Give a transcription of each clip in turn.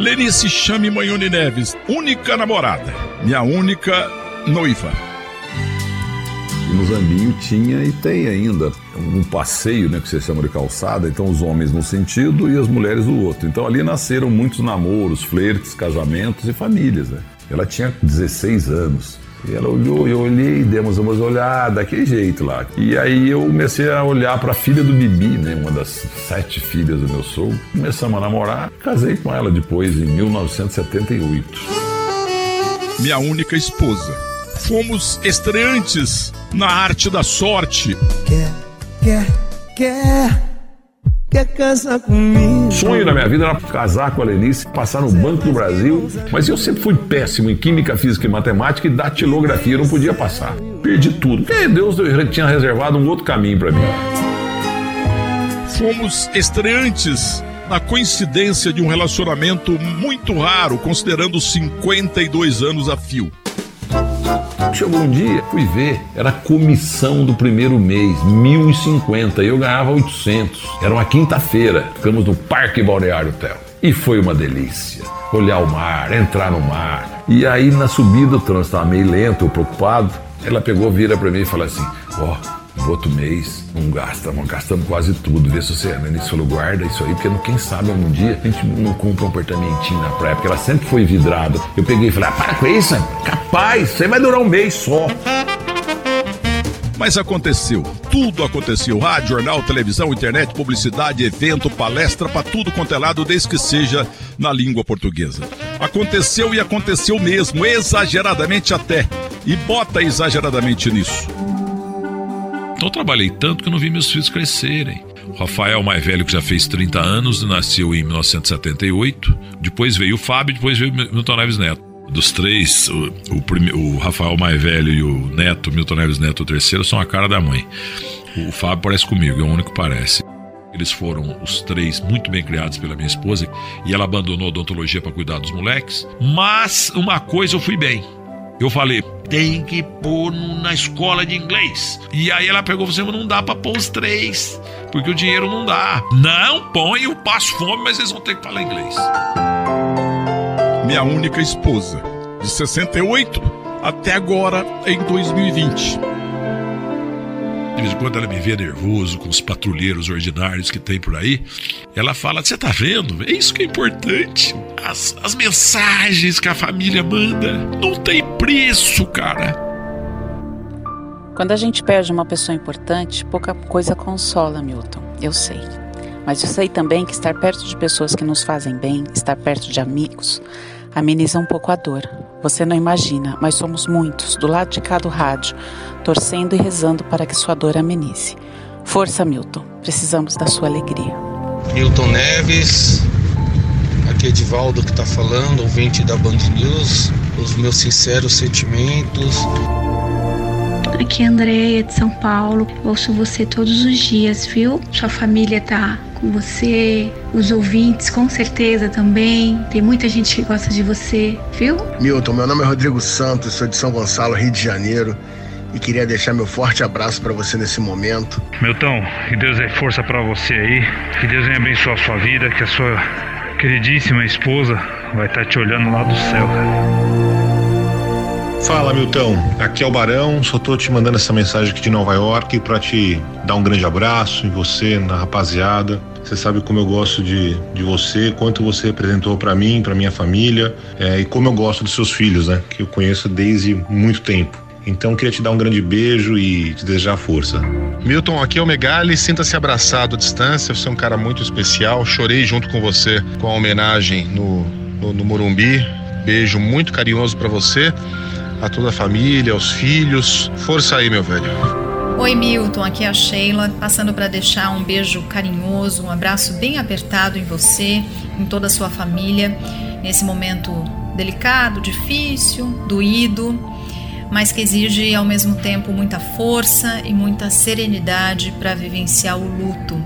Lenice chame Manhone Neves, única namorada, minha única noiva. No Zambinho tinha e tem ainda um passeio, né, que você chama de calçada, então os homens num sentido e as mulheres do outro. Então ali nasceram muitos namoros, flertes, casamentos e famílias, né? Ela tinha 16 anos. E ela olhou, eu olhei, demos umas olhadas, daquele jeito lá. E aí eu comecei a olhar para a filha do Bibi, né, uma das sete filhas do meu sogro. Começamos a namorar, casei com ela depois, em 1978. Minha única esposa. Fomos estreantes na arte da sorte. Quer, quer, quer quer casar comigo. Sonho da minha vida era casar com a Lenice, passar no Banco do Brasil, mas eu sempre fui péssimo em Química, Física e Matemática e datilografia, eu não podia passar. Perdi tudo. Porque Deus tinha reservado um outro caminho para mim. Fomos estreantes na coincidência de um relacionamento muito raro, considerando 52 anos a fio. Chegou um dia, fui ver, era comissão do primeiro mês, 1.050, e eu ganhava 800. Era uma quinta-feira, ficamos no Parque Balneário Hotel. E foi uma delícia. Olhar o mar, entrar no mar. E aí na subida o trânsito estava meio lento, eu preocupado. Ela pegou, vira para mim e falou assim: Ó, oh, outro mês não gasta, não gastamos quase tudo. Vê se né? Nisso falou, guarda isso aí, porque quem sabe algum dia a gente não compra um apartamentinho na praia, porque ela sempre foi vidrada. Eu peguei e falei, ah, para com isso, capaz, isso aí vai durar um mês só. Mas aconteceu, tudo aconteceu. Rádio, jornal, televisão, internet, publicidade, evento, palestra, para tudo quanto é lado, desde que seja na língua portuguesa. Aconteceu e aconteceu mesmo, exageradamente até. E bota exageradamente nisso. Então eu trabalhei tanto que eu não vi meus filhos crescerem. O Rafael, mais velho, que já fez 30 anos, nasceu em 1978. Depois veio o Fábio, depois veio o Milton Neves Neto. Dos três, o, o, o, Rafael mais velho e o Neto, Milton Neves Neto, o terceiro, são a cara da mãe. O Fábio parece comigo, é o único que parece. Eles foram os três muito bem criados pela minha esposa e ela abandonou a odontologia para cuidar dos moleques. Mas uma coisa eu fui bem. Eu falei, tem que pôr na escola de inglês. E aí ela pegou você, mas não dá pra pôr os três, porque o dinheiro não dá. Não põe, eu passo fome, mas eles vão ter que falar inglês. Minha única esposa, de 68 até agora em 2020. De vez em quando ela me vê nervoso com os patrulheiros ordinários que tem por aí. Ela fala: Você tá vendo? É isso que é importante. As, as mensagens que a família manda não tem preço, cara. Quando a gente perde uma pessoa importante, pouca coisa consola, Milton. Eu sei. Mas eu sei também que estar perto de pessoas que nos fazem bem, estar perto de amigos, ameniza um pouco a dor. Você não imagina, mas somos muitos, do lado de cá do rádio, torcendo e rezando para que sua dor amenize. Força, Milton. Precisamos da sua alegria. Milton Neves, aqui é Edivaldo que está falando, ouvinte da Band News. Os meus sinceros sentimentos. Aqui é Andréia de São Paulo. Ouço você todos os dias, viu? Sua família tá com você, os ouvintes com certeza também. Tem muita gente que gosta de você, viu? Milton, meu nome é Rodrigo Santos, sou de São Gonçalo, Rio de Janeiro. E queria deixar meu forte abraço para você nesse momento. Milton, que Deus dê força para você aí. Que Deus venha abençoar a sua vida, que a sua queridíssima esposa vai estar tá te olhando lá do céu. Fala, Milton. Aqui é o Barão. Só tô te mandando essa mensagem aqui de Nova York para te dar um grande abraço em você, na rapaziada. Você sabe como eu gosto de, de você, quanto você representou para mim, para minha família, é, e como eu gosto dos seus filhos, né? Que eu conheço desde muito tempo. Então queria te dar um grande beijo e te desejar força. Milton, aqui é o Megali, sinta-se abraçado à distância, você é um cara muito especial. Chorei junto com você com a homenagem no, no, no Morumbi. Beijo muito carinhoso para você, a toda a família, aos filhos. Força aí, meu velho. Oi, Milton, aqui é a Sheila, passando para deixar um beijo carinhoso, um abraço bem apertado em você, em toda a sua família, nesse momento delicado, difícil, doído mas que exige ao mesmo tempo muita força e muita serenidade para vivenciar o luto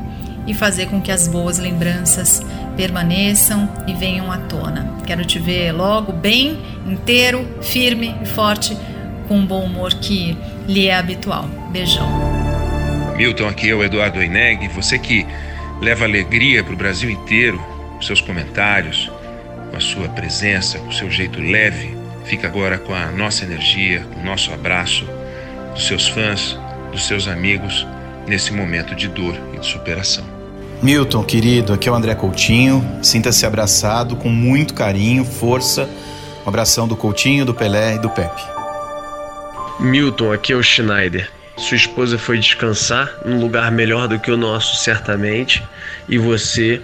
e fazer com que as boas lembranças permaneçam e venham à tona. Quero te ver logo bem, inteiro, firme e forte, com um bom humor que lhe é habitual. Beijão. Milton, aqui é o Eduardo Eneg, você que leva alegria para o Brasil inteiro, seus comentários, com a sua presença, com o seu jeito leve. Fica agora com a nossa energia, com o nosso abraço, dos seus fãs, dos seus amigos, nesse momento de dor e de superação. Milton, querido, aqui é o André Coutinho. Sinta-se abraçado com muito carinho, força. Um abração do Coutinho, do Pelé e do Pepe. Milton, aqui é o Schneider. Sua esposa foi descansar num lugar melhor do que o nosso, certamente, e você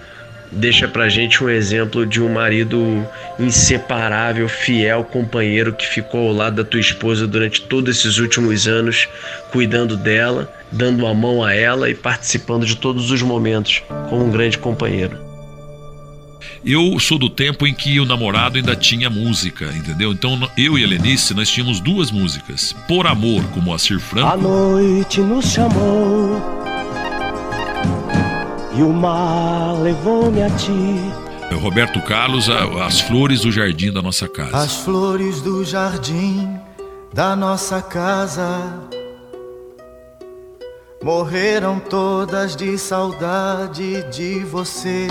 deixa pra gente um exemplo de um marido inseparável, fiel, companheiro que ficou ao lado da tua esposa durante todos esses últimos anos, cuidando dela, dando a mão a ela e participando de todos os momentos como um grande companheiro. Eu sou do tempo em que o namorado ainda tinha música, entendeu? Então eu e a Lenice, nós tínhamos duas músicas. Por Amor, com Moacir Franco. A noite nos chamou e o mar levou-me a ti. Roberto Carlos, As Flores do Jardim da Nossa Casa. As flores do jardim da nossa casa morreram todas de saudade de você.